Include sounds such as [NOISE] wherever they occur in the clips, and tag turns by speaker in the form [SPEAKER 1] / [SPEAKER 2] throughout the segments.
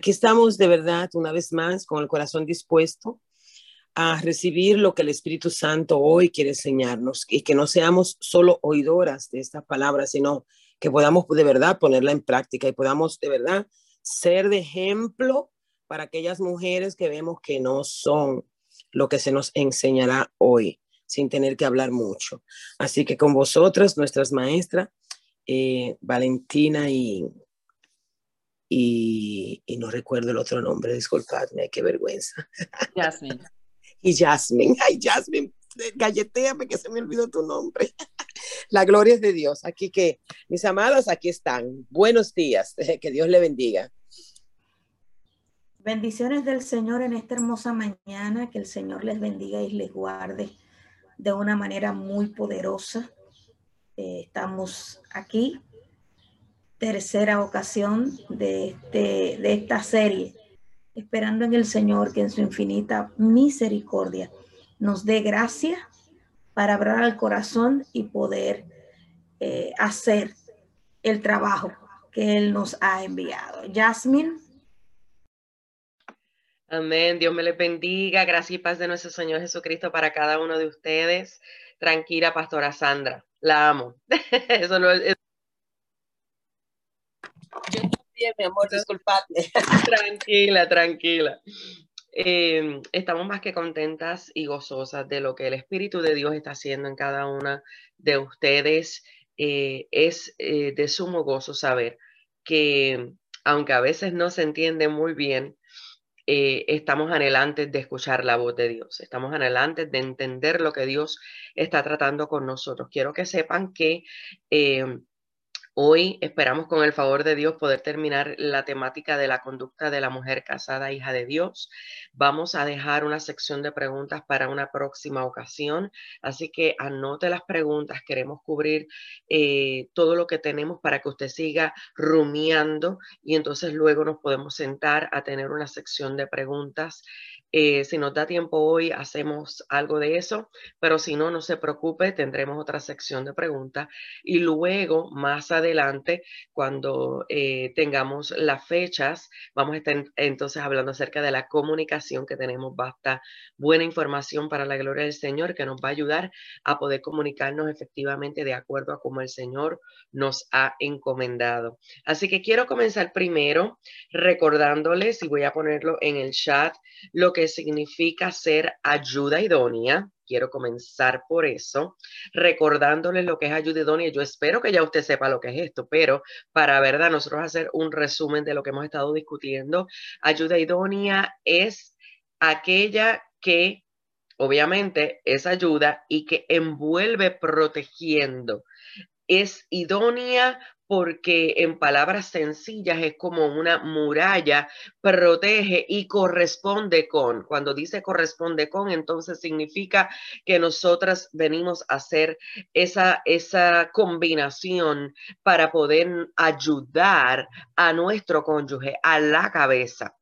[SPEAKER 1] Aquí estamos de verdad, una vez más, con el corazón dispuesto a recibir lo que el Espíritu Santo hoy quiere enseñarnos y que no seamos solo oidoras de esta palabra, sino que podamos de verdad ponerla en práctica y podamos de verdad ser de ejemplo para aquellas mujeres que vemos que no son lo que se nos enseñará hoy, sin tener que hablar mucho. Así que con vosotras, nuestras maestras, eh, Valentina y, y, y, no recuerdo el otro nombre, disculpadme, qué vergüenza. [LAUGHS]
[SPEAKER 2] Jasmine.
[SPEAKER 1] y Jasmine, ay Jasmine, galleteame que se me olvidó tu nombre. [LAUGHS] La gloria es de Dios. Aquí que, mis amados, aquí están. Buenos días. [LAUGHS] Que Dios le bendiga.
[SPEAKER 3] Bendiciones del Señor en esta hermosa mañana. Que el Señor les bendiga y les guarde de una manera muy poderosa. Eh, estamos aquí, tercera ocasión de, este, de esta serie, esperando en el Señor que en su infinita misericordia nos dé gracia para abrir el corazón y poder eh, hacer el trabajo que Él nos ha enviado. Jasmine.
[SPEAKER 2] Amén. Dios me les bendiga. Gracias y paz de nuestro Señor Jesucristo para cada uno de ustedes. Tranquila, Pastora Sandra. La amo. [LAUGHS] Eso no es.
[SPEAKER 1] Yo también, mi amor, disculpadme. [LAUGHS] [LAUGHS]
[SPEAKER 2] tranquila, tranquila. Eh, estamos más que contentas y gozosas de lo que el Espíritu de Dios está haciendo en cada una de ustedes. Eh, es eh, de sumo gozo saber que, aunque a veces no se entiende muy bien, estamos anhelantes de escuchar la voz de Dios, estamos anhelantes de entender lo que Dios está tratando con nosotros. Quiero que sepan que Hoy esperamos con el favor de Dios poder terminar la temática de la conducta de la mujer casada, hija de Dios. Vamos a dejar una sección de preguntas para una próxima ocasión, así que anote las preguntas. Queremos cubrir eh, todo lo que tenemos para que usted siga rumiando y entonces luego nos podemos sentar a tener una sección de preguntas eh, si nos da tiempo hoy, hacemos algo de eso, pero si no, no se preocupe, tendremos otra sección de preguntas. Y luego, más adelante, cuando eh, tengamos las fechas, vamos a estar entonces hablando acerca de la comunicación que tenemos. Basta buena información para la gloria del Señor que nos va a ayudar a poder comunicarnos efectivamente de acuerdo a como el Señor nos ha encomendado. Así que quiero comenzar primero recordándoles, y voy a ponerlo en el chat, lo que significa ser ayuda idónea. Quiero comenzar por eso, recordándoles lo que es ayuda idónea. Yo espero que ya usted sepa lo que es esto, pero para verdad, nosotros hacer un resumen de lo que hemos estado discutiendo. Ayuda idónea es aquella que obviamente es ayuda y que envuelve protegiendo. Es idónea porque en palabras sencillas es como una muralla, protege y corresponde con. Cuando dice corresponde con, entonces significa que nosotras venimos a hacer esa, esa combinación para poder ayudar a nuestro cónyuge, a la cabeza.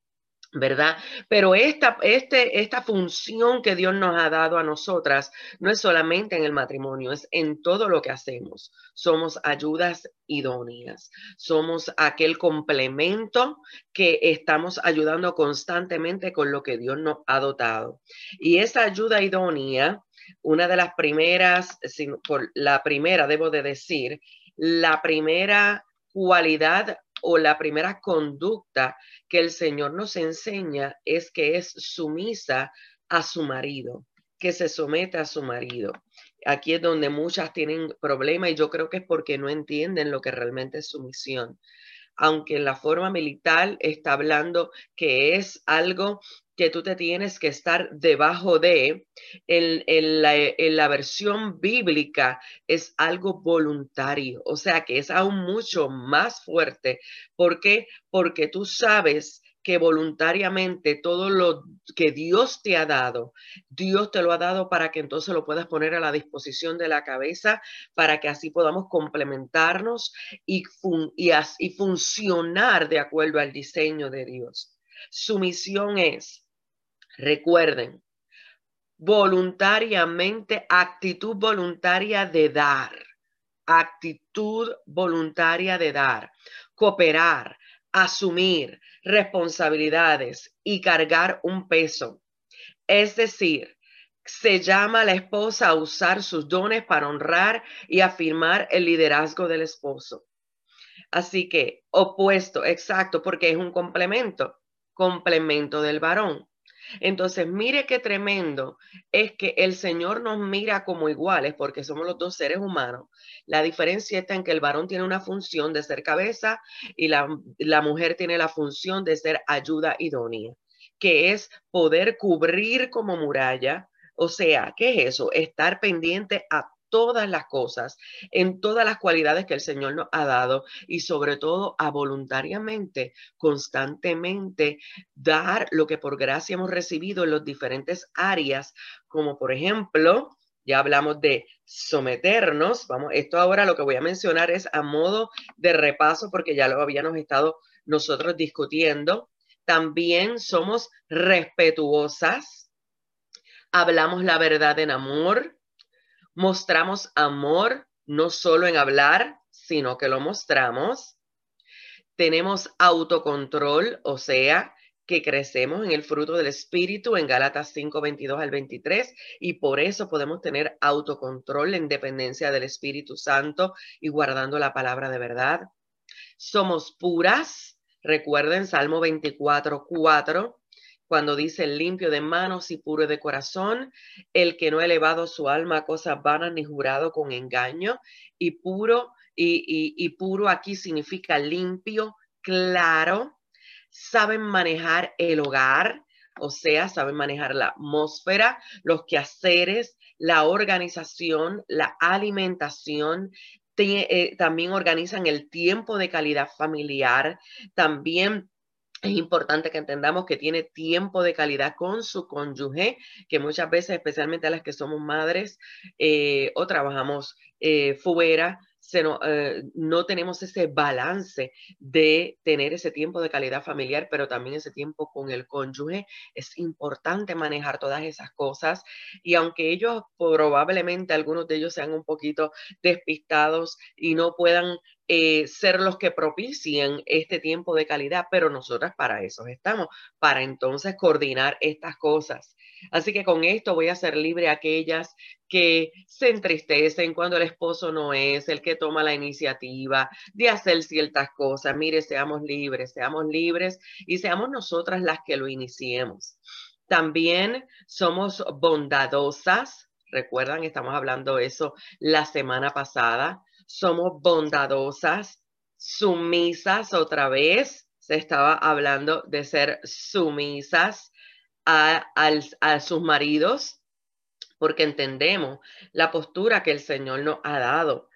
[SPEAKER 2] ¿Verdad? Pero esta, este, esta función que Dios nos ha dado a nosotras no es solamente en el matrimonio, es en todo lo que hacemos. Somos ayudas idóneas, somos aquel complemento que estamos ayudando constantemente con lo que Dios nos ha dotado. Y esa ayuda idónea, una de las primeras, por la primera debo de decir, la primera cualidad o la primera conducta que el Señor nos enseña es que es sumisa a su marido, que se somete a su marido. Aquí es donde muchas tienen problema y yo creo que es porque no entienden lo que realmente es sumisión. Aunque en la forma militar está hablando que es algo que tú te tienes que estar debajo de, en, la, en, la, versión bíblica es algo voluntario, o sea que es aún mucho más fuerte. ¿Por qué? Porque tú sabes que voluntariamente todo lo que Dios te ha dado, Dios te lo ha dado para que entonces lo puedas poner a la disposición de la cabeza, para que así podamos complementarnos y, y, y funcionar de acuerdo al diseño de Dios. Su misión es Recuerden, voluntariamente, actitud voluntaria de dar, actitud voluntaria de dar, cooperar, asumir responsabilidades y cargar un peso. Es decir, se llama a la esposa a usar sus dones para honrar y afirmar el liderazgo del esposo. Así que opuesto, exacto, porque es un complemento, complemento del varón. Entonces, mire qué tremendo es que el Señor nos mira como iguales porque somos los dos seres humanos. La diferencia está en que el varón tiene una función de ser cabeza y la, la mujer tiene la función de ser ayuda idónea, que es poder cubrir como muralla. O sea, ¿qué es eso? Estar pendiente a todas las cosas, en todas las cualidades que el Señor nos ha dado y sobre todo a voluntariamente, constantemente dar lo que por gracia hemos recibido en las diferentes áreas, como por ejemplo, ya hablamos de someternos, vamos, esto ahora lo que voy a mencionar es a modo de repaso porque ya lo habíamos estado nosotros discutiendo. También somos respetuosas, hablamos la verdad en amor, mostramos amor no solo en hablar, sino que lo mostramos. Tenemos autocontrol, o sea, que crecemos en el fruto del Espíritu en Gálatas 5, 22 al 23, y por eso podemos tener autocontrol en dependencia del Espíritu Santo y guardando la palabra de verdad. Somos puras, recuerden Salmo 24, 4, cuando dice limpio de manos y puro de corazón, el que no ha elevado su alma a cosas vanas ni jurado con engaño, y puro, y, puro aquí significa limpio, claro, saben manejar el hogar, o sea, saben manejar la atmósfera, los quehaceres, la organización, la alimentación, eh, también organizan el tiempo de calidad familiar, también es importante que entendamos que tiene tiempo de calidad con su cónyuge, que muchas veces, especialmente a las que somos madres eh, o trabajamos eh, fuera, no, eh, no, tenemos ese balance de tener ese tiempo de calidad familiar, pero también ese tiempo con el cónyuge. Es importante manejar todas esas cosas y aunque ellos probablemente algunos de ellos sean un poquito despistados y no puedan eh, ser los que propicien este tiempo de calidad, pero nosotras para eso estamos, para entonces coordinar estas cosas. Así que con esto voy a ser libre aquellas que se entristecen cuando el esposo no es el que toma la iniciativa de hacer ciertas cosas. Mire, seamos libres, seamos libres y seamos nosotras las que lo iniciemos. También somos bondadosas. Recuerdan, estamos hablando eso la semana pasada. Somos bondadosas, sumisas otra vez. Se estaba hablando de ser sumisas a, sus maridos, porque entendemos la postura que el Señor nos ha dado.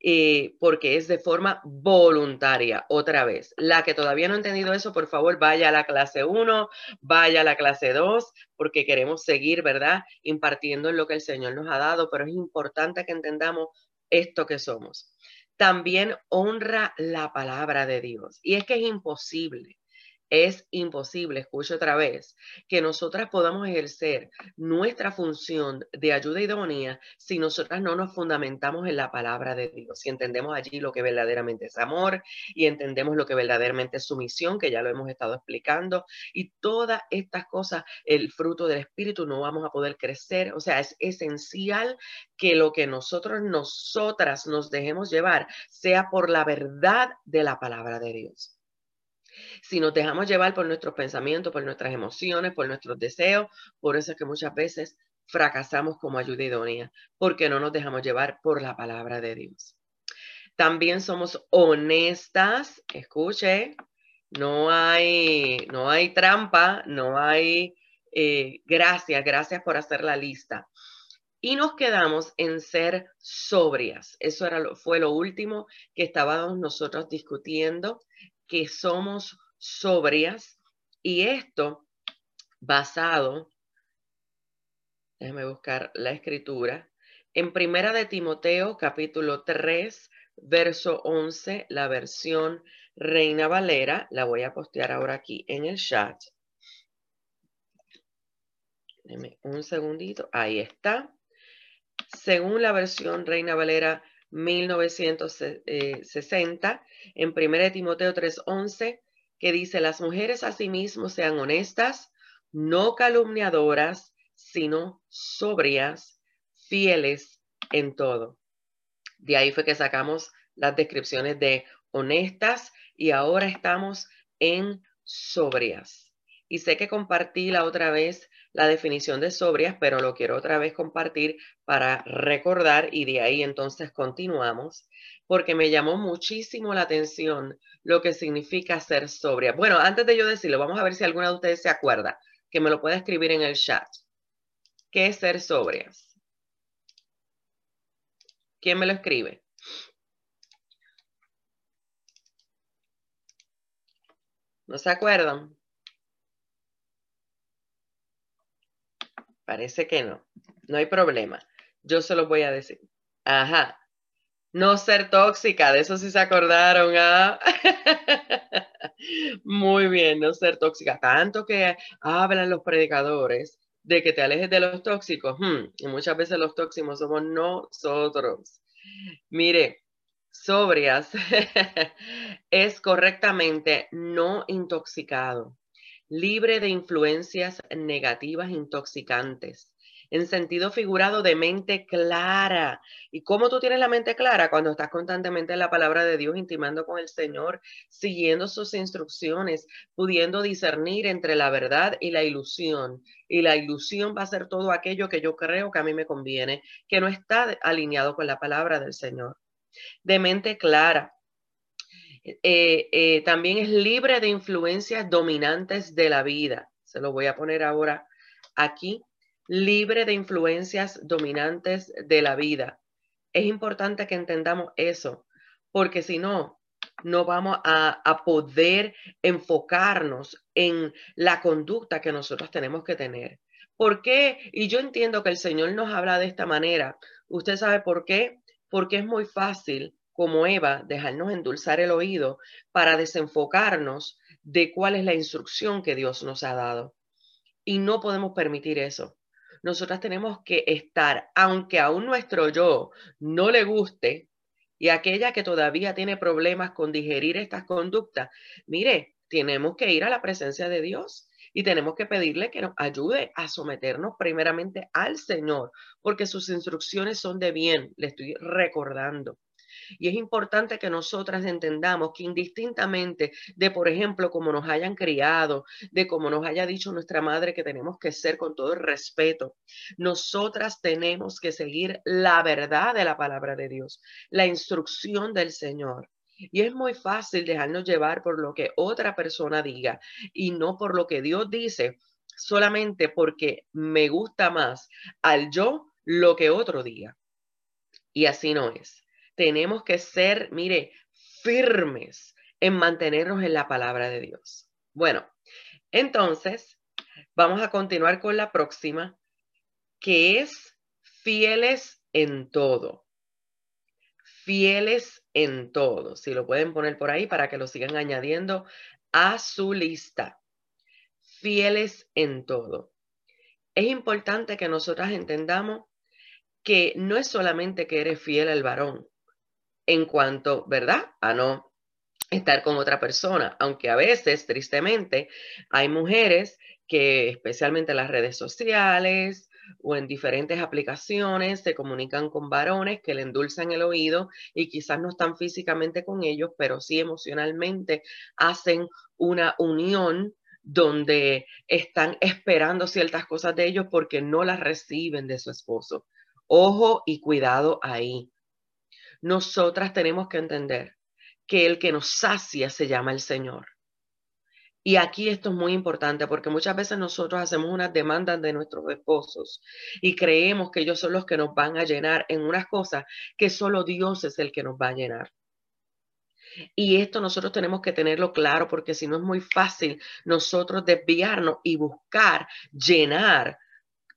[SPEAKER 2] Eh, porque es de forma voluntaria, otra vez. La que todavía no ha entendido eso, por favor, vaya a la clase 1, vaya a la clase 2, porque queremos seguir, ¿verdad? Impartiendo en lo que el Señor nos ha dado, pero es importante que entendamos esto que somos. También honra la palabra de Dios. Y es que es imposible es imposible, escucho otra vez, que nosotras podamos ejercer nuestra función de ayuda idónea si nosotras no nos fundamentamos en la palabra de Dios, si entendemos allí lo que verdaderamente es amor y entendemos lo que verdaderamente es sumisión, que ya lo hemos estado explicando, y todas estas cosas, el fruto del Espíritu, no vamos a poder crecer. O sea, es esencial que lo que nosotros, nosotras nos dejemos llevar sea por la verdad de la palabra de Dios. Si nos dejamos llevar por nuestros pensamientos, por nuestras emociones, por nuestros deseos, por eso es que muchas veces fracasamos como ayuda idónea, porque no nos dejamos llevar por la palabra de Dios. También somos honestas, escuche, no hay, no hay trampa, no hay eh, gracias, gracias por hacer la lista. Y nos quedamos en ser sobrias. Eso era lo, fue lo último que estábamos nosotros discutiendo que somos sobrias y esto basado, déjame buscar la escritura, en Primera de Timoteo capítulo 3, verso 11, la versión Reina Valera, la voy a postear ahora aquí en el chat. Deme un segundito, ahí está. Según la versión Reina Valera 1960, en 1 Timoteo 3:11, que dice, las mujeres asimismo sean honestas, no calumniadoras, sino sobrias, fieles en todo. De ahí fue que sacamos las descripciones de honestas y ahora estamos en sobrias. Y sé que compartí la otra vez la definición de sobrias, pero lo quiero otra vez compartir para recordar y de ahí entonces continuamos, porque me llamó muchísimo la atención lo que significa ser sobria. Bueno, antes de yo decirlo, vamos a ver si alguna de ustedes se acuerda, que me lo pueda escribir en el chat. ¿Qué es ser sobrias? ¿Quién me lo escribe? ¿No se acuerdan? Parece que no. No hay problema. Yo se lo voy a decir. Ajá. No ser tóxica, de eso sí se acordaron. ¿ah? [LAUGHS] Muy bien, no ser tóxica. Tanto que hablan los predicadores de que te alejes de los tóxicos. Hmm, y muchas veces los tóxicos somos nosotros. Mire, sobrias [LAUGHS] es correctamente no intoxicado libre de influencias negativas intoxicantes, en sentido figurado de mente clara. ¿Y cómo tú tienes la mente clara? Cuando estás constantemente en la palabra de Dios, intimando con el Señor, siguiendo sus instrucciones, pudiendo discernir entre la verdad y la ilusión. Y la ilusión va a ser todo aquello que yo creo que a mí me conviene, que no está alineado con la palabra del Señor. De mente clara, eh, eh, también es libre de influencias dominantes de la vida. Se lo voy a poner ahora aquí. Libre de influencias dominantes de la vida. Es importante que entendamos eso, porque si no, no vamos a, a, poder enfocarnos en la conducta que nosotros tenemos que tener. ¿Por qué? Y yo entiendo que el Señor nos habla de esta manera. ¿Usted sabe por qué? Porque es muy fácil como Eva, dejarnos endulzar el oído para desenfocarnos de cuál es la instrucción que Dios nos ha dado. Y no podemos permitir eso. Nosotras tenemos que estar, aunque a un nuestro yo no le guste, y aquella que todavía tiene problemas con digerir estas conductas, mire, tenemos que ir a la presencia de Dios y tenemos que pedirle que nos ayude a someternos primeramente al Señor, porque sus instrucciones son de bien, le estoy recordando. Y es importante que nosotras entendamos que indistintamente de, por ejemplo, cómo nos hayan criado, de cómo nos haya dicho nuestra madre que tenemos que ser con todo el respeto, nosotras tenemos que seguir la verdad de la palabra de Dios, la instrucción del Señor. Y es muy fácil dejarnos llevar por lo que otra persona diga y no por lo que Dios dice, solamente porque me gusta más al yo lo que otro diga. Y así no es tenemos que ser, mire, firmes en mantenernos en la palabra de Dios. Bueno, entonces vamos a continuar con la próxima, que es fieles en todo. Fieles en todo. Si lo pueden poner por ahí para que lo sigan añadiendo a su lista. Fieles en todo. Es importante que nosotras entendamos que no es solamente que eres fiel al varón, en cuanto, ¿verdad? A no estar con otra persona, aunque a veces, tristemente, hay mujeres que especialmente en las redes sociales o en diferentes aplicaciones se comunican con varones que le endulzan el oído y quizás no están físicamente con ellos, pero sí emocionalmente hacen una unión donde están esperando ciertas cosas de ellos porque no las reciben de su esposo. Ojo y cuidado ahí nosotras tenemos que entender que el que nos sacia se llama el Señor. Y aquí esto es muy importante porque muchas veces nosotros hacemos unas demandas de nuestros esposos y creemos que ellos son los que nos van a llenar en unas cosas que solo Dios es el que nos va a llenar. Y esto nosotros tenemos que tenerlo claro porque si no es muy fácil nosotros desviarnos y buscar llenar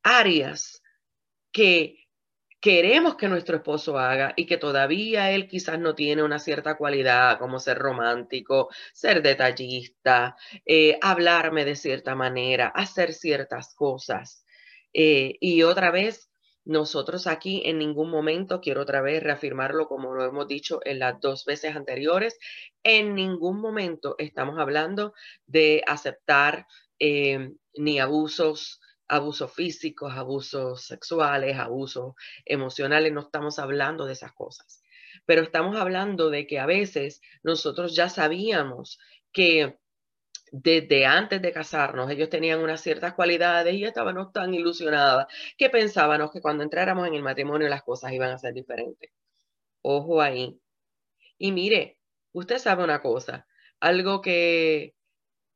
[SPEAKER 2] áreas que queremos que nuestro esposo haga y que todavía él quizás no tiene una cierta cualidad como ser romántico, ser detallista, eh, hablarme de cierta manera, hacer ciertas cosas. Eh, y otra vez, Nosotros aquí en ningún momento, quiero otra vez reafirmarlo como lo hemos dicho en las dos veces anteriores, en ningún momento estamos hablando de aceptar eh, ni abusos, abusos físicos, abusos sexuales, abusos emocionales, no estamos hablando de esas cosas. Pero estamos hablando de que a veces nosotros ya sabíamos que desde antes de casarnos, ellos tenían unas ciertas cualidades y estábamos tan ilusionadas que pensábamos que cuando entráramos en el matrimonio las cosas iban a ser diferentes. Ojo ahí. Y mire, usted sabe una cosa, algo que,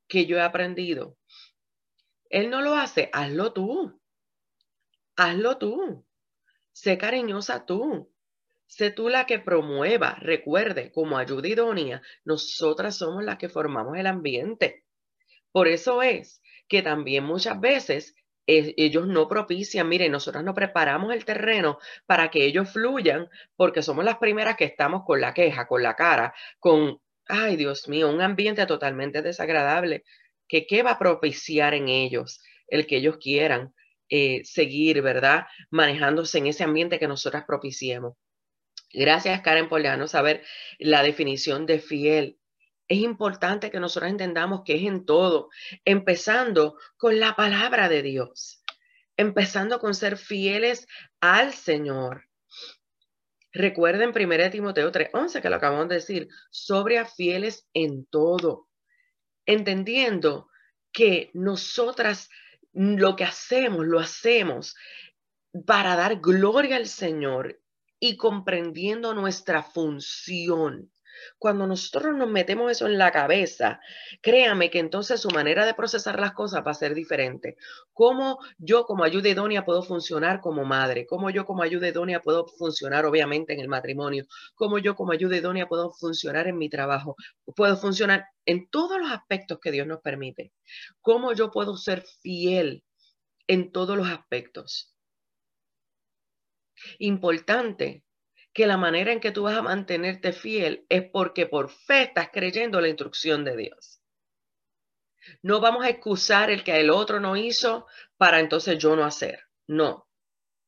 [SPEAKER 2] que yo he aprendido. Él no lo hace, hazlo tú. Hazlo tú. Sé cariñosa tú. Sé tú la que promueva. Recuerde, como ayuda idónea, nosotras somos las que formamos el ambiente. Por eso es que también muchas veces eh, ellos no propician, miren, nosotros no preparamos el terreno para que ellos fluyan porque somos las primeras que estamos con la queja, con la cara, con, ay Dios mío, un ambiente totalmente desagradable, que qué va a propiciar en ellos el que ellos quieran eh, seguir, ¿verdad? Manejándose en ese ambiente que nosotras propiciemos. Gracias, Karen, por dejarnos saber la definición de fiel es importante que nosotros entendamos que es en todo, empezando con la palabra de Dios, empezando con ser fieles al Señor. Recuerden 1 Timoteo 3:11 que lo acabamos de decir, sobre fieles en todo, entendiendo que nosotras lo que hacemos, lo hacemos para dar gloria al Señor y comprendiendo nuestra función. Cuando nosotros nos metemos eso en la cabeza, créame que entonces su manera de procesar las cosas va a ser diferente. ¿Cómo yo como ayuda idónea puedo funcionar como madre? ¿Cómo yo como ayuda idónea puedo funcionar obviamente en el matrimonio? ¿Cómo yo como ayuda idónea puedo funcionar en mi trabajo? Puedo funcionar en todos los aspectos que Dios nos permite. ¿Cómo yo puedo ser fiel en todos los aspectos? Importante que la manera en que tú vas a mantenerte fiel es porque por fe estás creyendo la instrucción de Dios. No vamos a excusar el que el otro no hizo para entonces yo no hacer. No.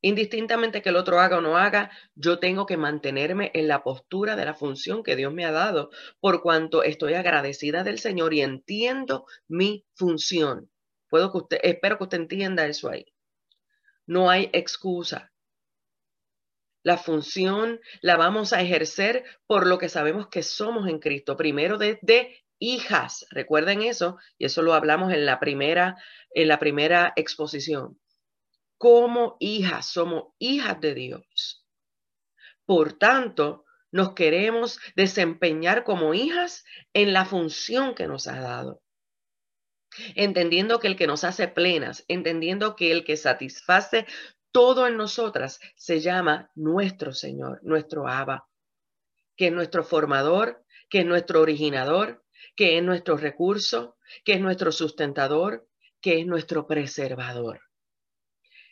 [SPEAKER 2] Indistintamente que el otro haga o no haga, yo tengo que mantenerme en la postura de la función que Dios me ha dado, por cuanto estoy agradecida del Señor y entiendo mi función. Puedo que usted, espero que usted entienda eso ahí. No hay excusa. La función la vamos a ejercer por lo que sabemos que somos en Cristo. Primero desde hijas, recuerden eso, y eso lo hablamos en la primera, en la primera exposición. Como hijas, somos hijas de Dios. Por tanto, nos queremos desempeñar como hijas en la función que nos ha dado. Entendiendo que el que nos hace plenas, entendiendo que el que satisface todo en nosotras se llama nuestro Señor, nuestro Abba, que es nuestro formador, que es nuestro originador, que es nuestro recurso, que es nuestro sustentador, que es nuestro preservador.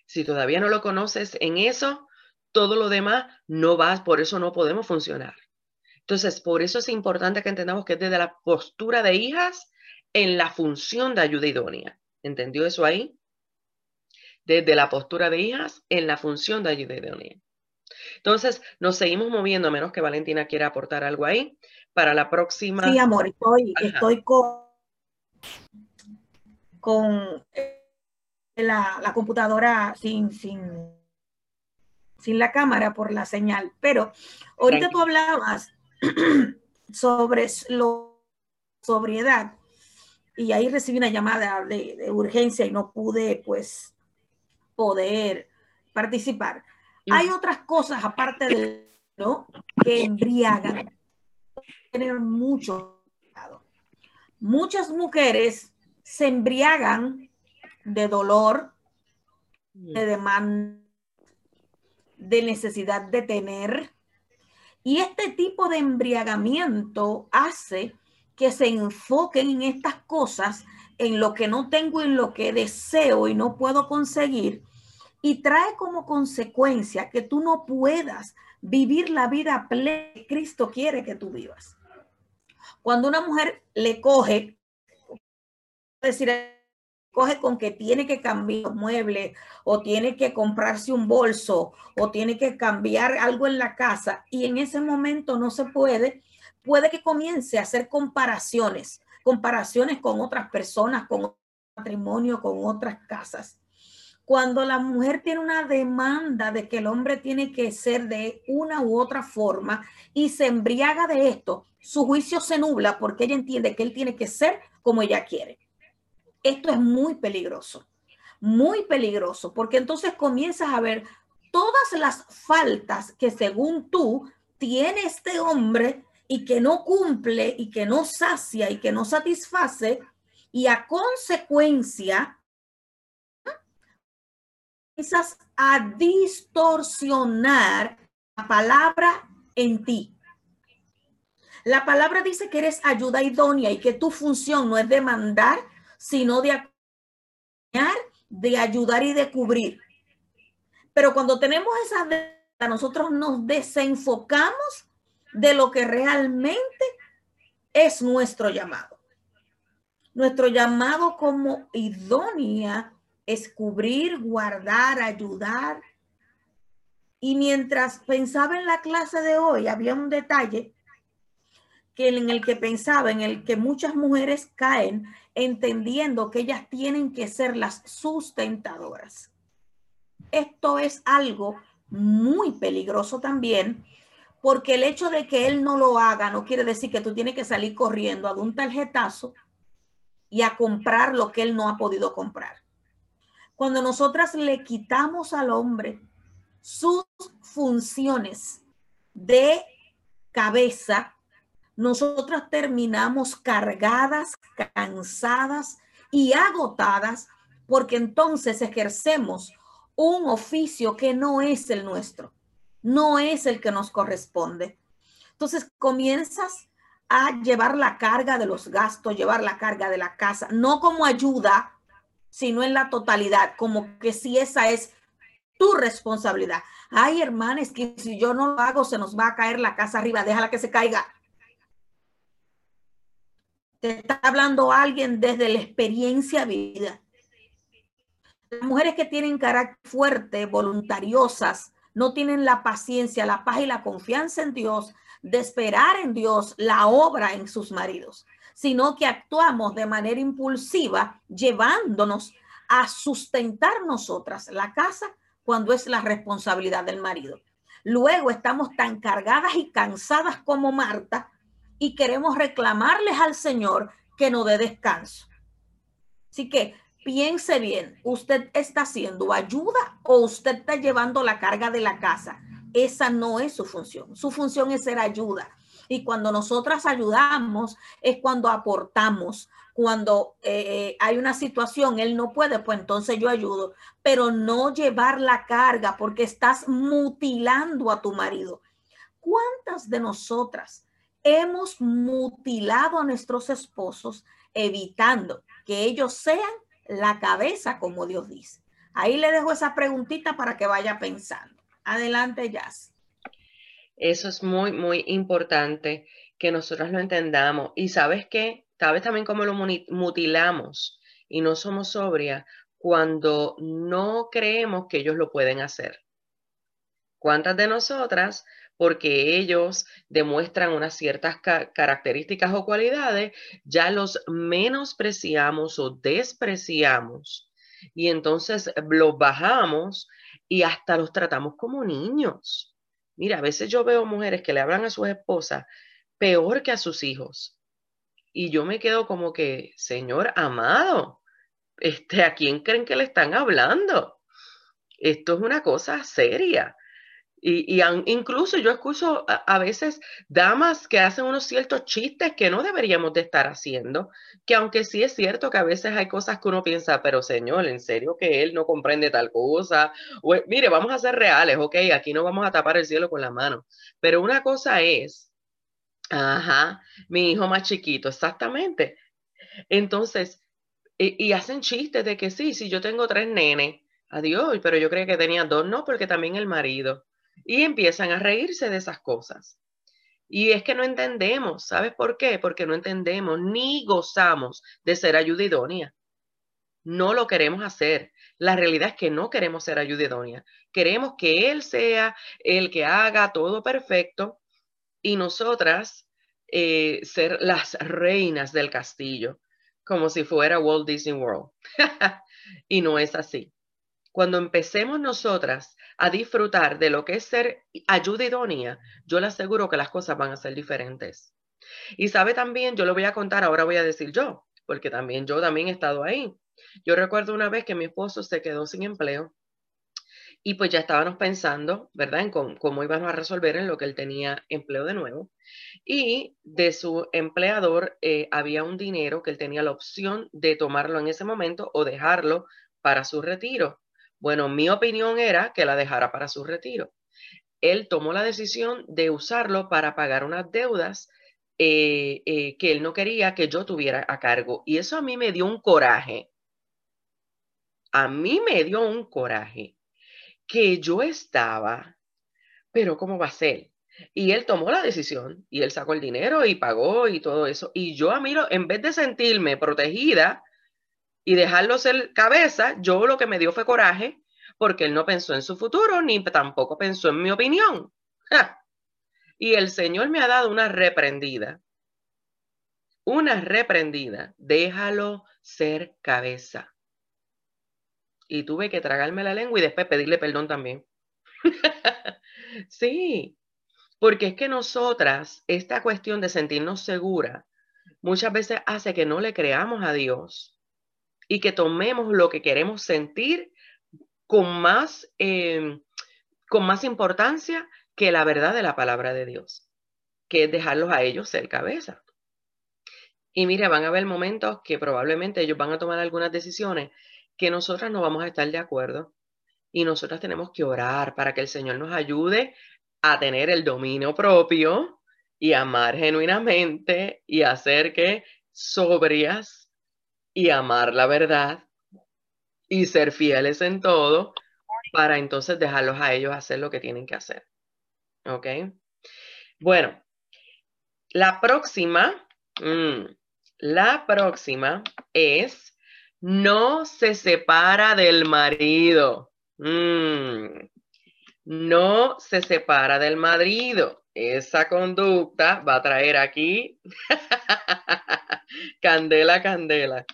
[SPEAKER 2] Si todavía no lo conoces en eso, todo lo demás no va, por eso no podemos funcionar. Entonces, por eso es importante que entendamos que es desde la postura de hijas en la función de ayuda idónea. ¿Entendió eso ahí? Desde la postura de hijas en la función de ayuda. Entonces, nos seguimos moviendo, a menos que Valentina quiera aportar algo ahí. Para la próxima.
[SPEAKER 3] Sí, amor, estoy, estoy con, con eh, la, computadora sin, sin, sin la cámara por la señal. Pero ahorita tú hablabas [CLEARS THROAT] sobre lo, sobriedad y ahí recibí una llamada de, de urgencia y no pude, pues, poder participar. Hay otras cosas aparte de ¿no? que embriagan. Tener mucho Muchas mujeres se embriagan de dolor, de demanda, de necesidad de tener. Y este tipo de embriagamiento hace que se enfoquen en estas cosas en lo que no tengo, en lo que deseo y no puedo conseguir, y trae como consecuencia que tú no puedas vivir la vida plena que Cristo quiere que tú vivas. Cuando una mujer le coge, decir, coge con que tiene que cambiar muebles o tiene que comprarse un bolso o tiene que cambiar algo en la casa y en ese momento no se puede, puede que comience a hacer comparaciones, comparaciones con otras personas, con matrimonio, con otras casas. Cuando la mujer tiene una demanda de que el hombre tiene que ser de una u otra forma y se embriaga de esto, su juicio se nubla porque ella entiende que él tiene que ser como ella quiere. Esto es muy peligroso, muy peligroso, porque entonces comienzas a ver todas las faltas que según tú tiene este hombre y que no cumple y que no sacia y que no satisface y a consecuencia comienzas a distorsionar la palabra en ti. La palabra dice que eres ayuda idónea y que tu función no es de mandar, sino de acompañar, de ayudar y de cubrir. Pero cuando tenemos esa nosotros nos desenfocamos de lo que realmente es nuestro llamado. Nuestro llamado como idónea es cubrir, guardar, ayudar. Y mientras pensaba en la clase de hoy, había un detalle que en el que pensaba, en el que muchas mujeres caen entendiendo que ellas tienen que ser las sustentadoras. Esto es algo muy peligroso también, porque el hecho de que él no lo haga no quiere decir que tú tienes que salir corriendo a un tarjetazo y a comprar lo que él no ha podido comprar. Cuando nosotras le quitamos al hombre sus funciones de cabeza, nosotras terminamos cargadas, cansadas y agotadas porque entonces ejercemos un oficio que no es el nuestro, no es el que nos corresponde. Entonces comienzas a llevar la carga de los gastos, llevar la carga de la casa, no como ayuda, sino en la totalidad, como que si esa es tu responsabilidad. Ay, hermanas, que si yo no lo hago, se nos va a caer la casa arriba, déjala que se caiga. Te está hablando alguien desde la experiencia vida. Las mujeres que tienen carácter fuerte, voluntariosas, no tienen la paciencia, la paz y la confianza en Dios de esperar en Dios la obra en sus maridos, sino que actuamos de manera impulsiva, llevándonos a sustentar nosotras la casa cuando es la responsabilidad del marido. Luego estamos tan cargadas y cansadas como Marta y queremos reclamarles al Señor que no dé descanso. Así que piense bien, ¿usted está haciendo ayuda o usted está llevando la carga de la casa? Esa no es su función. Su función es ser ayuda. Y cuando nosotras ayudamos es cuando aportamos, cuando eh, hay una situación, él no puede, pues entonces yo ayudo, pero no llevar la carga porque estás mutilando a tu marido. ¿Cuántas de nosotras hemos mutilado a nuestros esposos evitando que ellos sean la cabeza, como Dios dice. Ahí le dejo esa preguntita para que vaya pensando. Adelante, Jazz.
[SPEAKER 2] Eso es muy, muy importante que nosotros lo entendamos. Y sabes qué, sabes también cómo lo mutilamos y no somos sobria cuando no creemos que ellos lo pueden hacer. ¿Cuántas de nosotras porque ellos demuestran unas ciertas características o cualidades, ya los menospreciamos o despreciamos y entonces los bajamos y hasta los tratamos como niños. Mira, a veces yo veo mujeres que le hablan a sus esposas peor que a sus hijos. Y yo me quedo como que, Señor amado, este, ¿a quién creen que le están hablando? Esto es una cosa seria. Y, incluso yo escucho a, veces damas que hacen unos ciertos chistes que no deberíamos de estar haciendo, que aunque sí es cierto que a veces hay cosas que uno piensa, pero señor, ¿en serio que él no comprende tal cosa? O, mire, vamos a ser reales, ok, aquí no vamos a tapar el cielo con la mano. Pero una cosa es, ajá, mi hijo más chiquito, exactamente. Entonces, y, y hacen chistes de que sí, si yo tengo tres nenes, adiós, pero yo creía que tenía dos, no, porque también el marido y empiezan a reírse de esas cosas. Y es que no entendemos, ¿sabes por qué? Porque no entendemos ni gozamos de ser ayuda idónea. no lo queremos hacer. La realidad es que no queremos ser ayuda idónea. Queremos que Él sea el que haga todo perfecto y nosotras eh, ser las reinas del castillo, como si fuera Walt Disney World. [LAUGHS] y no es así. Cuando empecemos nosotras a disfrutar de lo que es ser ayuda idónea, yo le aseguro que las cosas van a ser diferentes. Y sabe también, yo lo voy a contar, ahora voy a decir yo, porque también yo también he estado ahí. Yo recuerdo una vez que mi esposo se quedó sin empleo y pues ya estábamos pensando, ¿verdad?, en cómo, íbamos a resolver en lo que él tenía empleo de nuevo. Y de su empleador eh, había un dinero que él tenía la opción de tomarlo en ese momento o dejarlo para su retiro. Bueno, mi opinión era que la dejara para su retiro. Él tomó la decisión de usarlo para pagar unas deudas eh, eh, que él no quería que yo tuviera a cargo. Y eso a mí me dio un coraje. A mí me dio un coraje que yo estaba, pero ¿cómo va a ser? Y él tomó la decisión y él sacó el dinero y pagó y todo eso. Y yo a mí, en vez de sentirme protegida y dejarlo ser cabeza, yo lo que me dio fue coraje porque él no pensó en su futuro ni tampoco pensó en mi opinión. Y el Señor me ha dado una reprendida. Una reprendida. Déjalo ser cabeza y tuve que tragarme la lengua y después pedirle perdón también. [LAUGHS] sí, porque es que nosotras, esta cuestión de sentirnos segura, muchas veces hace que no le creamos a Dios y que tomemos lo que queremos sentir con más, em, con más importancia que la verdad de la palabra de Dios, que es dejarlos a ellos ser cabeza. Y mira, van a haber momentos que probablemente ellos van a tomar algunas decisiones que nosotras no vamos a estar de acuerdo y nosotras tenemos que orar para que el Señor nos ayude a tener el dominio propio y amar genuinamente y hacer que sobrias y amar la verdad y ser fieles en todo para entonces dejarlos a ellos hacer lo que tienen que hacer. ¿Ok? Bueno, la próxima, mm, la próxima es no se separa del marido. Mm. No se separa del marido. Esa conducta va a traer aquí [LAUGHS] candela, candela.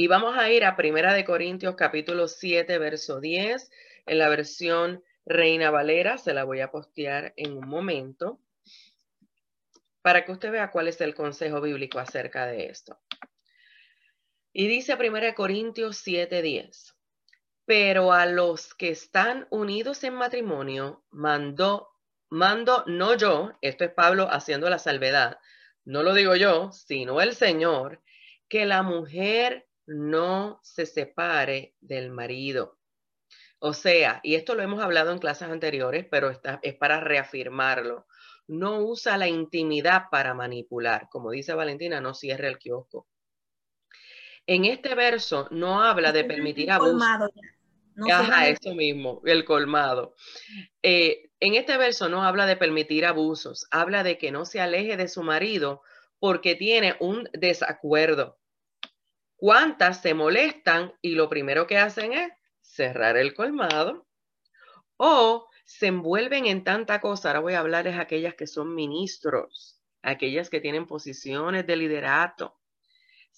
[SPEAKER 2] Y vamos a ir a Primera de Corintios capítulo 7, verso 10, en la versión Reina Valera. Se la voy a postear en un momento para que usted vea cuál es el consejo bíblico acerca de esto. Y dice 1 Corintios 7:10, pero a los que están unidos en matrimonio, mandó, mando no yo, esto es Pablo haciendo la salvedad, no lo digo yo, sino el Señor, que la mujer no se separe del marido. O sea, y esto lo hemos hablado en clases anteriores, pero está, es para reafirmarlo. No usa la intimidad para manipular. Como dice Valentina, no cierre el kiosco. En este verso no habla de permitir abuso. Colmado ya. eso mismo, el colmado. Eh, en este verso no habla de permitir abusos, habla de que no se aleje de su marido porque tiene un desacuerdo. ¿Cuántas se molestan y lo primero que hacen es cerrar el colmado? O se envuelven en tanta cosa. Ahora voy a hablar de aquellas que son ministros, aquellas que tienen posiciones de liderato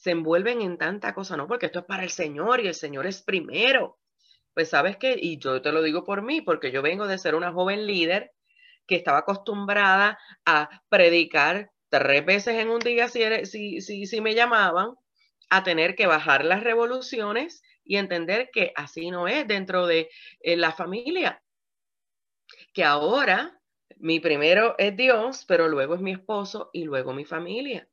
[SPEAKER 2] se envuelven en tanta cosa, no, porque esto es para el Señor y el Señor es primero. Pues sabes qué, y yo te lo digo por mí, porque yo vengo de ser una joven líder que estaba acostumbrada a predicar tres veces en un día si, si, si, me llamaban, a tener que bajar las revoluciones y entender que así no es dentro de eh, la familia. Que ahora mi primero es Dios, pero luego es mi esposo y luego mi familia.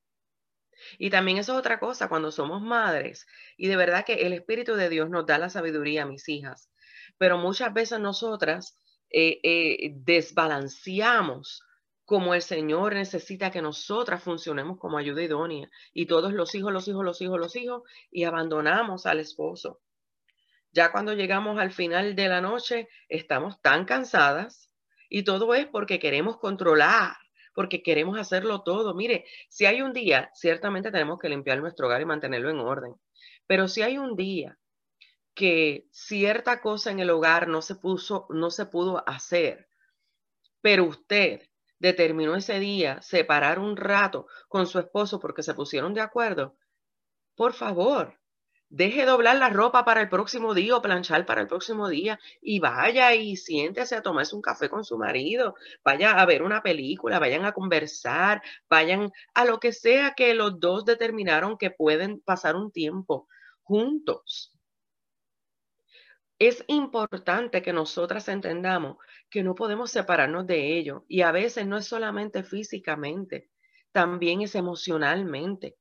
[SPEAKER 2] Y también eso es otra cosa, cuando somos madres, y de verdad que el Espíritu de Dios nos da la sabiduría a mis hijas, pero muchas veces nosotras eh, eh, desbalanceamos como el Señor necesita que nosotras funcionemos como ayuda idónea, y todos los hijos, los hijos, los hijos, los hijos, y abandonamos al esposo. Ya cuando llegamos al final de la noche, estamos tan cansadas, y todo es porque queremos controlar porque queremos hacerlo todo. Mire, si hay un día, ciertamente tenemos que limpiar nuestro hogar y mantenerlo en orden. Pero si hay un día que cierta cosa en el hogar no se puso, no se pudo hacer, pero usted determinó ese día separar un rato con su esposo porque se pusieron de acuerdo, por favor, deje doblar la ropa para el próximo día o planchar para el próximo día y vaya y siéntese a tomarse un café con su marido, vaya a ver una película, vayan a conversar, vayan a lo que sea que los dos determinaron que pueden pasar un tiempo juntos. Es importante que nosotras entendamos que no podemos separarnos de ello y a veces no es solamente físicamente, también es emocionalmente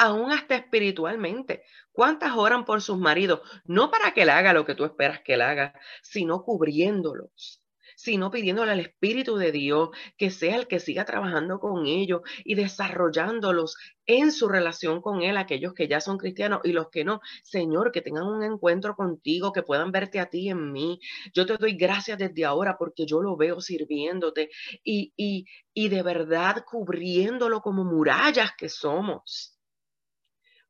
[SPEAKER 2] aún hasta espiritualmente. ¿Cuántas oran por sus maridos? No para que él haga lo que tú esperas que él haga, sino cubriéndolos, sino pidiéndole al Espíritu de Dios que sea el que siga trabajando con ellos y desarrollándolos en su relación con Él, aquellos que ya son cristianos y los que no. Señor, que tengan un encuentro contigo, que puedan verte a ti en mí. Yo te doy gracias desde ahora porque yo lo veo sirviéndote y, y, y de verdad cubriéndolo como murallas que somos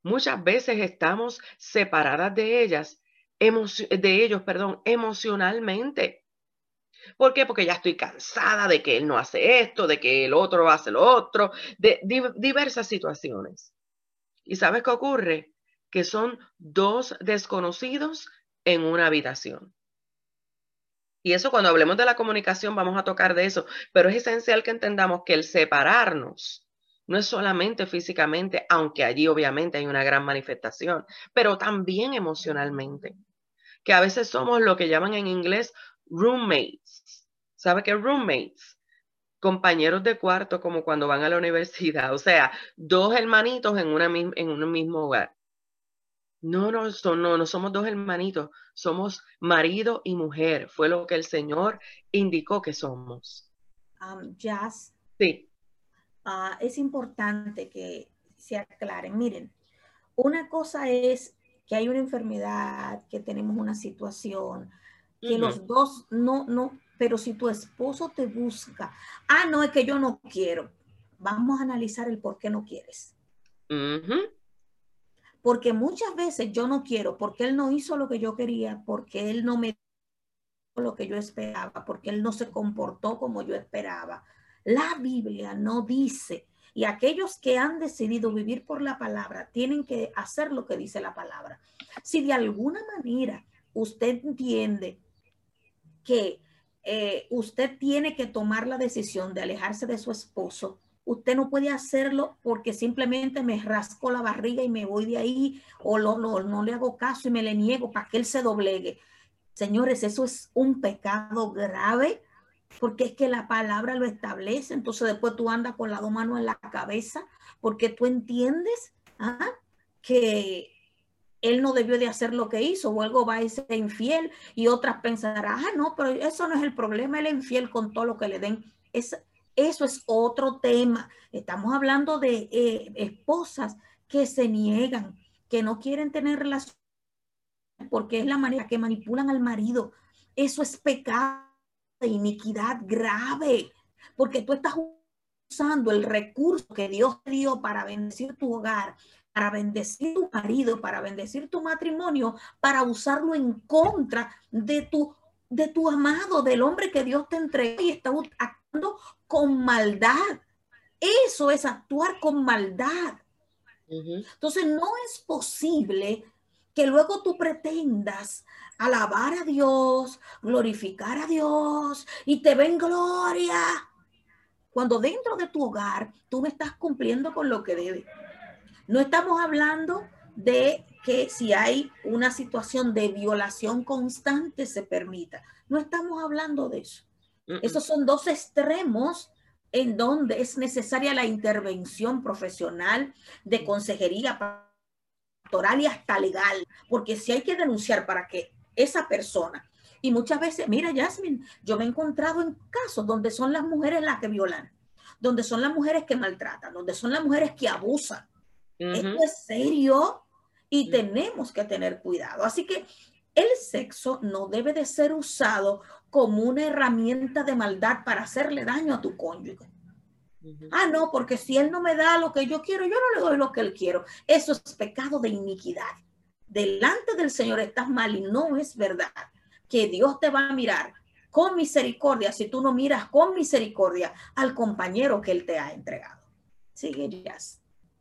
[SPEAKER 2] muchas veces estamos separadas de ellas, de ellos, perdón, emocionalmente. ¿Por qué? Porque ya estoy cansada de que él no hace esto, de que el otro hace lo otro, de diversas situaciones. ¿Y sabes qué ocurre? Que son dos desconocidos en una habitación. Y eso cuando hablemos de la comunicación vamos a tocar de eso, pero es esencial que entendamos que el separarnos no es solamente físicamente, aunque allí obviamente hay una gran manifestación, pero también emocionalmente, que a veces somos lo que llaman en inglés roommates. ¿Sabe qué roommates? Compañeros de cuarto como cuando van a la universidad, o sea, dos hermanitos en, una, en un mismo hogar. No, no, no, no somos dos hermanitos, somos marido y mujer. Fue lo que el Señor indicó que somos.
[SPEAKER 3] Um, jazz.
[SPEAKER 2] Sí.
[SPEAKER 3] Ah, es importante que se aclaren. Miren, una cosa es que hay una enfermedad, que tenemos una situación, que los dos no, no, pero si tu esposo te busca, ah, no, es que yo no quiero, vamos a analizar el por qué no quieres. Porque muchas veces yo no quiero, porque él no hizo lo que yo quería, porque él no me lo que yo esperaba, porque él no se comportó como yo esperaba, la Biblia no dice, y aquellos que han decidido vivir por la palabra tienen que hacer lo que dice la palabra. Si de alguna manera usted entiende que eh, usted tiene que tomar la decisión de alejarse de su esposo, usted no puede hacerlo porque simplemente me rasco la barriga y me voy de ahí o no le hago caso y me le niego para que él se doblegue. Señores, eso es un pecado grave porque es que la palabra lo establece, entonces después tú andas con las dos manos en la cabeza, porque tú entiendes ¿ah? que él no debió de hacer lo que hizo, o algo va a ser infiel, y otras pensarán, ah, no, pero eso no es el problema, él es infiel con todo lo que le den. Es, eso es otro tema. Estamos hablando de eh, esposas que se niegan, que no quieren tener relaciones porque es la manera que manipulan al marido. Eso es pecado de iniquidad grave, porque tú estás usando el recurso que Dios te dio para bendecir tu hogar, para bendecir tu marido, para bendecir tu matrimonio, para usarlo en contra de tu de tu amado, del hombre que Dios te entregó y está actuando con maldad. Eso es actuar con maldad. Entonces no es posible que luego tú pretendas alabar a Dios, glorificar a Dios y te ven gloria. Cuando dentro de tu hogar tú me estás cumpliendo con lo que debe. No estamos hablando de que si hay una situación de violación constante se permita. No estamos hablando de eso. Esos son dos extremos en donde es necesaria la intervención profesional de consejería pastoral y hasta legal, porque si hay que denunciar para que esa persona. Y muchas veces, mira, Jasmine, yo me he encontrado en casos donde son las mujeres las que violan, donde son las mujeres que maltratan, donde son las mujeres que abusan. Esto es serio y tenemos que tener cuidado. Así que el sexo no debe de ser usado como una herramienta de maldad para hacerle daño a tu cónyuge. Ah, no, porque si él no me da lo que yo quiero, yo no le doy lo que él quiero. Eso es pecado de iniquidad. delante del Señor estás mal y no es verdad que Dios te va a mirar con misericordia si tú no miras con misericordia al compañero que Él te ha entregado. Sigue,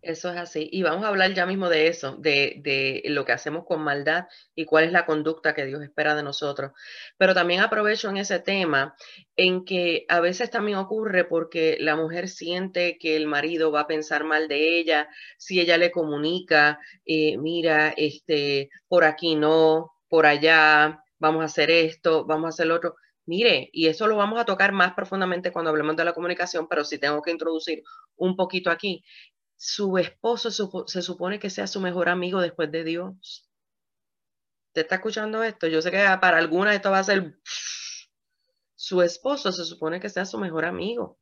[SPEAKER 2] eso es así. Y vamos a hablar ya mismo de eso, de, lo que hacemos con maldad y cuál es la conducta que Dios espera de nosotros. Pero también aprovecho en ese tema en que a veces también ocurre porque la mujer siente que el marido va a pensar mal de ella si ella le comunica, eh, mira, este, por aquí no, por allá, vamos a hacer esto, vamos a hacer lo otro. Mire, y eso lo vamos a tocar más profundamente cuando hablemos de la comunicación, pero sí tengo que introducir un poquito aquí su esposo se supone que sea su mejor amigo después de Dios. ¿Te está escuchando esto? Yo sé que para algunas esto va a ser... Su esposo se supone que sea su mejor amigo.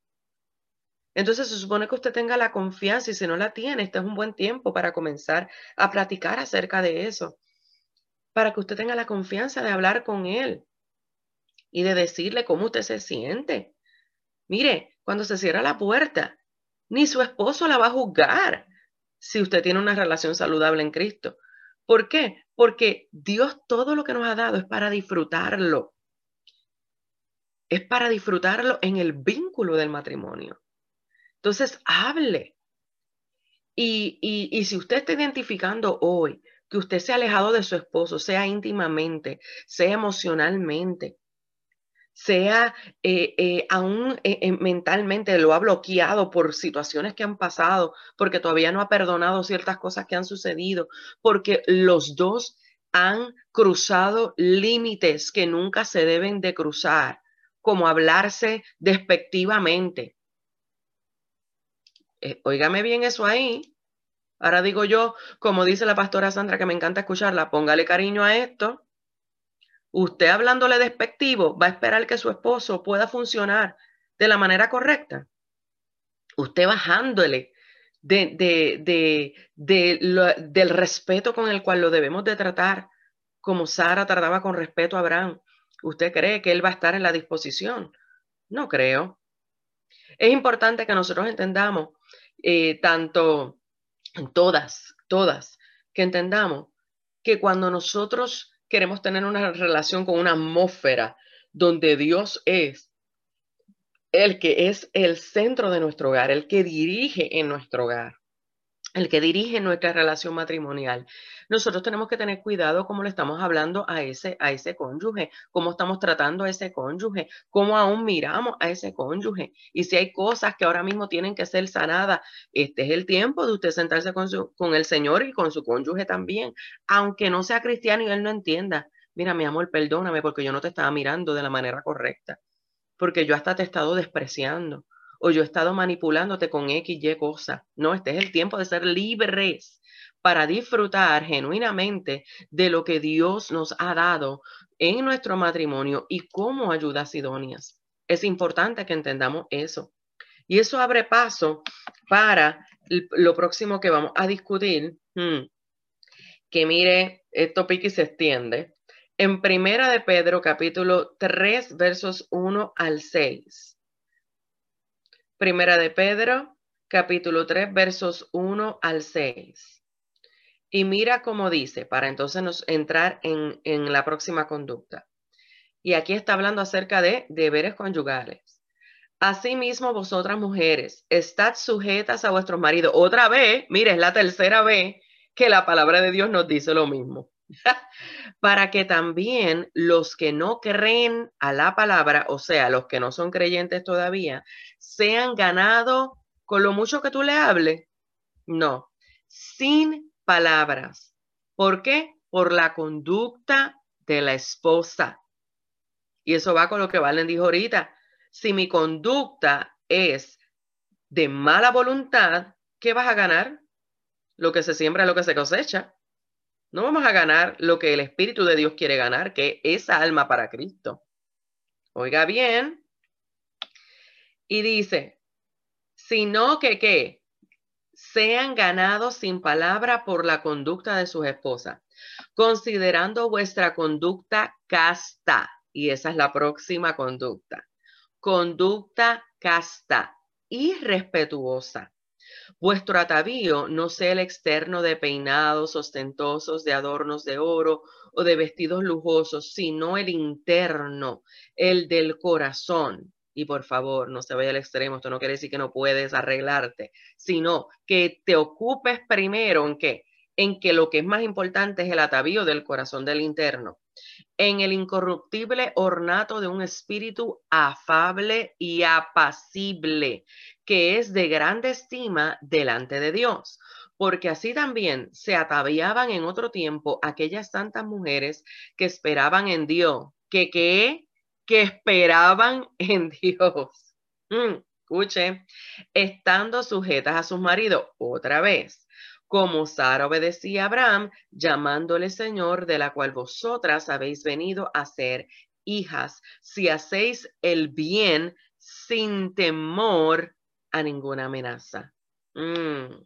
[SPEAKER 2] Entonces se supone que usted tenga la confianza y si no la tiene, este es un buen tiempo para comenzar a platicar acerca de eso. Para que usted tenga la confianza de hablar con él y de decirle cómo usted se siente. Mire, cuando se cierra la puerta, ni su esposo la va a juzgar si usted tiene una relación saludable en Cristo. ¿Por qué? Porque Dios todo lo que nos ha dado es para disfrutarlo. Es para disfrutarlo en el vínculo del matrimonio. Entonces, hable. Y, y, si usted está identificando hoy que usted se ha alejado de su esposo, sea íntimamente, sea emocionalmente, sea eh, eh, aún eh, mentalmente lo ha bloqueado por situaciones que han pasado, porque todavía no ha perdonado ciertas cosas que han sucedido, porque los dos han cruzado límites que nunca se deben de cruzar, como hablarse despectivamente. óigame bien eso ahí. Ahora digo yo, como dice la pastora Sandra, que me encanta escucharla, póngale cariño a esto usted hablándole despectivo va a esperar que su esposo pueda funcionar de la manera correcta. Usted bajándole de, del respeto con el cual lo debemos de tratar, como Sara trataba con respeto a Abraham. ¿Usted cree que él va a estar en la disposición? No creo. Es importante que nosotros entendamos, eh, tanto todas, todas, que entendamos que cuando nosotros queremos tener una relación con una atmósfera donde Dios es el que es el centro de nuestro hogar, el que dirige en nuestro hogar, el que dirige nuestra relación matrimonial. Nosotros tenemos que tener cuidado cómo le estamos hablando a ese, a ese cónyuge, cómo estamos tratando a ese cónyuge, cómo aún miramos a ese cónyuge. Y si hay cosas que ahora mismo tienen que ser sanadas, este es el tiempo de usted sentarse con, su, con el Señor y con su cónyuge también, aunque no sea cristiano y él no entienda. Mira, mi amor, perdóname porque yo no te estaba mirando de la manera correcta, porque yo hasta te he estado despreciando o yo he estado manipulándote con X, Y cosa. No, este es el tiempo de ser libres para disfrutar genuinamente de lo que Dios nos ha dado en nuestro matrimonio y como ayudas idóneas. Es importante que entendamos eso. Y eso abre paso para lo próximo que vamos a discutir, hmm, que mire, esto pique y se extiende. En Primera de Pedro, capítulo 3, versos 1 al 6. Primera de Pedro, capítulo 3, versos 1 al 6. Y mira cómo dice, para entonces nos entrar en, en la próxima conducta. Y aquí está hablando acerca de deberes conyugales. Asimismo, vosotras mujeres, estad sujetas a vuestros maridos. Otra vez, mire, es la tercera vez que la palabra de Dios nos dice lo mismo. Para que también los que no creen a la palabra, o sea, los que no son creyentes todavía, sean ganados con lo mucho que tú le hables. No, sin palabras. ¿Por qué? Por la conducta de la esposa. Y eso va con lo que Valen dijo ahorita. Si mi conducta es de mala voluntad, ¿qué vas a ganar? Lo que se siembra es lo que se cosecha. No vamos a ganar lo que el Espíritu de Dios quiere ganar, que es esa alma para Cristo. Oiga bien. Y dice, sino que qué, sean ganados sin palabra por la conducta de sus esposas, considerando vuestra conducta casta. Y esa es la próxima conducta. Conducta casta y respetuosa Vuestro atavío no sea el externo de peinados ostentosos, de adornos de oro o de vestidos lujosos, sino el interno, el del corazón. Y por favor, no se vaya al extremo, esto no quiere decir que no puedes arreglarte, sino que te ocupes primero en qué? En que lo que es más importante es el atavío del corazón del interno en el incorruptible ornato de un espíritu afable y apacible, que es de grande estima delante de Dios. Porque así también se ataviaban en otro tiempo aquellas santas mujeres que esperaban en Dios, que que, que esperaban en Dios. Mm, escuche, estando sujetas a sus maridos, otra vez como Sara obedecía a Abraham, llamándole Señor, de la cual vosotras habéis venido a ser hijas, si hacéis el bien sin temor a ninguna amenaza. Mm,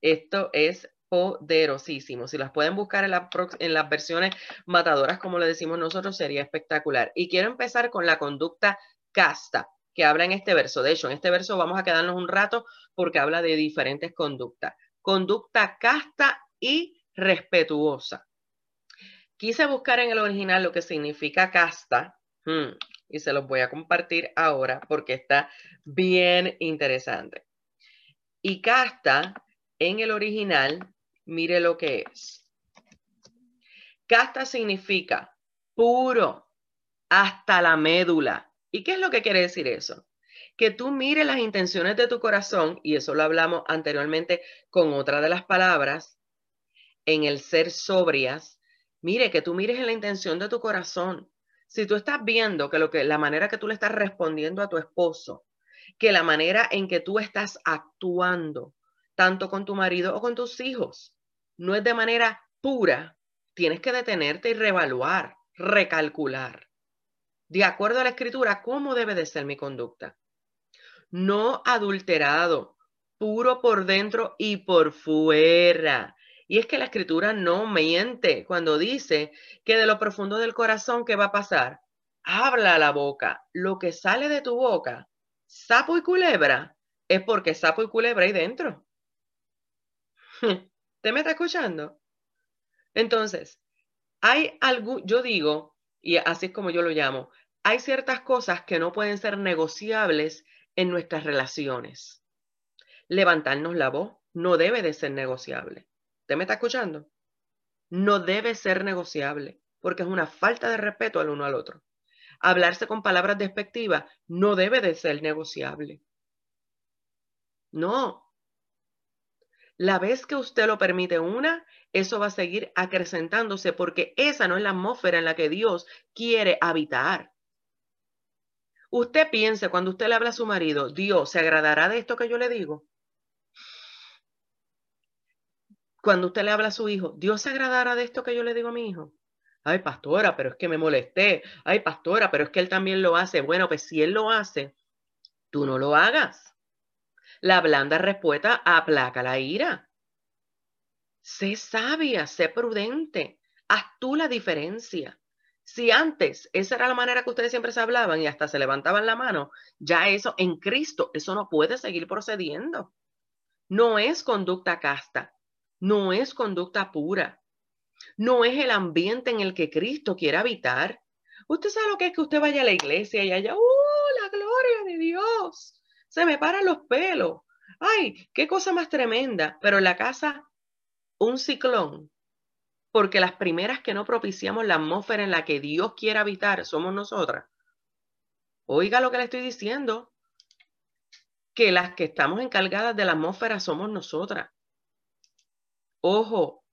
[SPEAKER 2] esto es poderosísimo. Si las pueden buscar en, en, las versiones matadoras, como le decimos nosotros, sería espectacular. Y quiero empezar con la conducta casta que habla en este verso. De hecho, en este verso vamos a quedarnos un rato porque habla de diferentes conductas conducta casta y respetuosa. Quise buscar en el original lo que significa casta hmm, y se los voy a compartir ahora porque está bien interesante. Y casta en el original, mire lo que es. Casta significa puro hasta la médula. ¿Y qué es lo que quiere decir eso? Que tú mires las intenciones de tu corazón, y eso lo hablamos anteriormente con otra de las palabras, en el ser sobrias, mire, que tú mires en la intención de tu corazón. Si tú estás viendo que, lo que la manera que tú le estás respondiendo a tu esposo, que la manera en que tú estás actuando, tanto con tu marido o con tus hijos, no es de manera pura, tienes que detenerte y reevaluar, recalcular. De acuerdo a la escritura, ¿cómo debe de ser mi conducta? No adulterado, puro por dentro y por fuera. Y es que la escritura no miente cuando dice que de lo profundo del corazón, ¿qué va a pasar? Habla la boca. Lo que sale de tu boca, sapo y culebra, es porque sapo y culebra hay dentro. [LAUGHS] ¿Te me está escuchando? Entonces, hay algo, yo digo, y así es como yo lo llamo, hay ciertas cosas que no pueden ser negociables en nuestras relaciones. Levantarnos la voz no debe de ser negociable. ¿Usted me está escuchando? No debe ser negociable porque es una falta de respeto al uno al otro. Hablarse con palabras despectivas no debe de ser negociable. No. La vez que usted lo permite una, eso va a seguir acrecentándose porque esa no es la atmósfera en la que Dios quiere habitar. Usted piense cuando usted le habla a su marido, Dios, ¿se agradará de esto que yo le digo? Cuando usted le habla a su hijo, ¿Dios se agradará de esto que yo le digo a mi hijo? Ay, pastora, pero es que me molesté. Ay, pastora, pero es que él también lo hace. Bueno, pues si él lo hace, tú no lo hagas. La blanda respuesta aplaca la ira. Sé sabia, sé prudente. Haz tú la diferencia. Si antes esa era la manera que ustedes siempre se hablaban y hasta se levantaban la mano, ya eso en Cristo, eso no puede seguir procediendo. No es conducta casta, no es conducta pura, no es el ambiente en el que Cristo quiere habitar. Usted sabe lo que es que usted vaya a la iglesia y haya, ¡uh, la gloria de Dios! Se me paran los pelos. ¡Ay, qué cosa más tremenda! Pero en la casa, un ciclón, porque las primeras que no propiciamos la atmósfera en la que Dios quiere habitar somos nosotras. Oiga lo que le estoy diciendo, que las que estamos encargadas de la atmósfera somos nosotras. Ojo,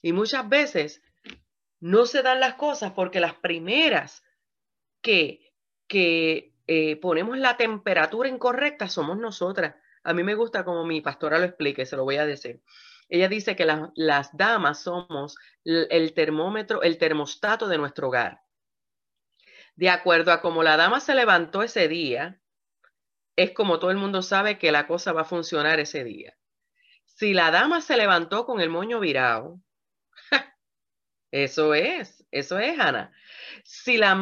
[SPEAKER 2] y muchas veces no se dan las cosas porque las primeras que, que eh, ponemos la temperatura incorrecta somos nosotras. A mí me gusta como mi pastora lo explique, se lo voy a decir. Ella dice que las damas somos el termómetro, el termostato de nuestro hogar. De acuerdo a cómo la dama se levantó ese día, es como todo el mundo sabe que la cosa va a funcionar ese día. Si la dama se levantó con el moño virado, eso es, eso es, Ana. Si la,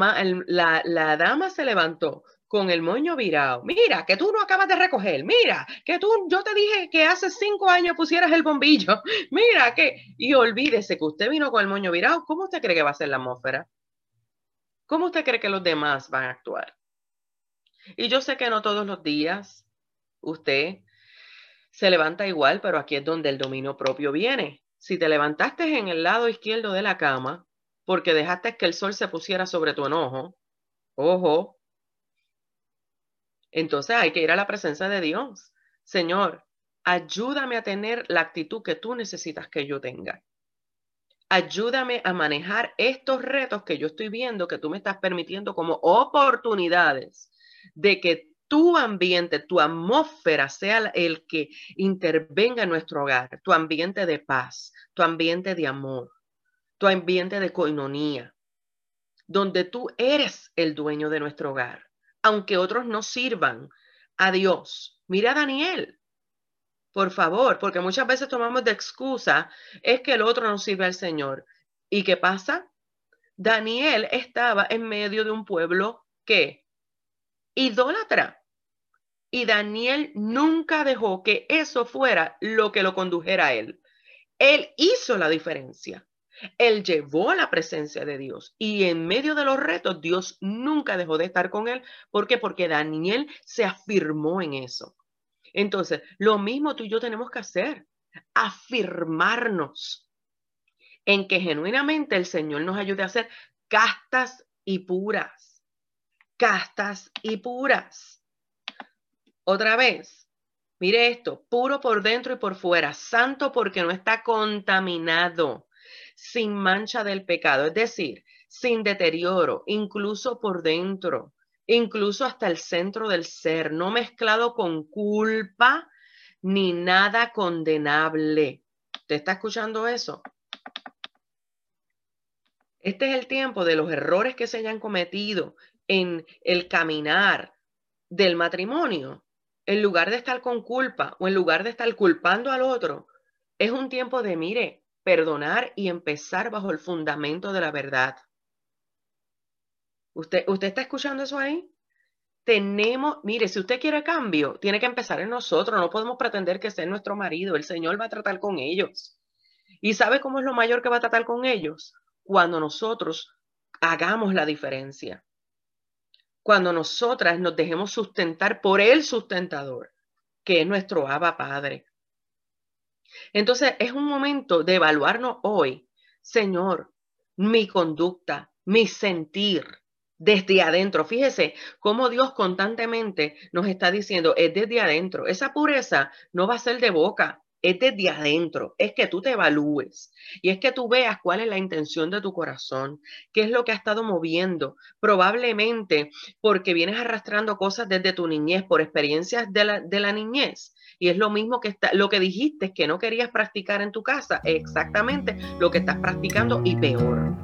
[SPEAKER 2] la, la dama se levantó con el moño virado. Mira, que tú no acabas de recoger. Mira, que tú, yo te dije que hace cinco años pusieras el bombillo. [LAUGHS] Mira, que, y olvídese que usted vino con el moño virado. ¿Cómo usted cree que va a ser la atmósfera? ¿Cómo usted cree que los demás van a actuar? Y yo sé que no todos los días usted se levanta igual, pero aquí es donde el dominio propio viene. Si te levantaste en el lado izquierdo de la cama porque dejaste que el sol se pusiera sobre tu enojo, ojo, entonces hay que ir a la presencia de Dios. Señor, ayúdame a tener la actitud que tú necesitas que yo tenga. Ayúdame a manejar estos retos que yo estoy viendo, que tú me estás permitiendo como oportunidades de que tu ambiente, tu atmósfera sea el que intervenga en nuestro hogar, tu ambiente de paz, tu ambiente de amor, tu ambiente de coinonía, donde tú eres el dueño de nuestro hogar aunque otros no sirvan a Dios. Mira a Daniel, por favor, porque muchas veces tomamos de excusa es que el otro no sirve al Señor. ¿Y qué pasa? Daniel estaba en medio de un pueblo que idólatra. Y Daniel nunca dejó que eso fuera lo que lo condujera a él. Él hizo la diferencia. Él llevó a la presencia de Dios y en medio de los retos Dios nunca dejó de estar con él. ¿Por qué? Porque Daniel se afirmó en eso. Entonces, lo mismo tú y yo tenemos que hacer, afirmarnos en que genuinamente el Señor nos ayude a ser castas y puras, castas y puras. Otra vez, mire esto, puro por dentro y por fuera, santo porque no está contaminado sin mancha del pecado, es decir, sin deterioro, incluso por dentro, incluso hasta el centro del ser, no mezclado con culpa ni nada condenable. ¿Te está escuchando eso? Este es el tiempo de los errores que se hayan cometido en el caminar del matrimonio. En lugar de estar con culpa o en lugar de estar culpando al otro, es un tiempo de, mire, perdonar y empezar bajo el fundamento de la verdad. ¿Usted, usted está escuchando eso ahí? Tenemos, mire, si usted quiere cambio, tiene que empezar en nosotros. No podemos pretender que sea nuestro marido. El Señor va a tratar con ellos. ¿Y sabe cómo es lo mayor que va a tratar con ellos? Cuando nosotros hagamos la diferencia. Cuando nosotras nos dejemos sustentar por el sustentador, que es nuestro Abba Padre. Entonces es un momento de evaluarnos hoy, Señor, mi conducta, mi sentir desde adentro. Fíjese cómo Dios constantemente nos está diciendo, es desde adentro. Esa pureza no va a ser de boca, es desde adentro, es que tú te evalúes y es que tú veas cuál es la intención de tu corazón, qué es lo que ha estado moviendo, probablemente porque vienes arrastrando cosas desde tu niñez, por experiencias de la, de la niñez. Y es lo mismo que está, lo que dijiste que no querías practicar en tu casa, exactamente lo que estás practicando y peor.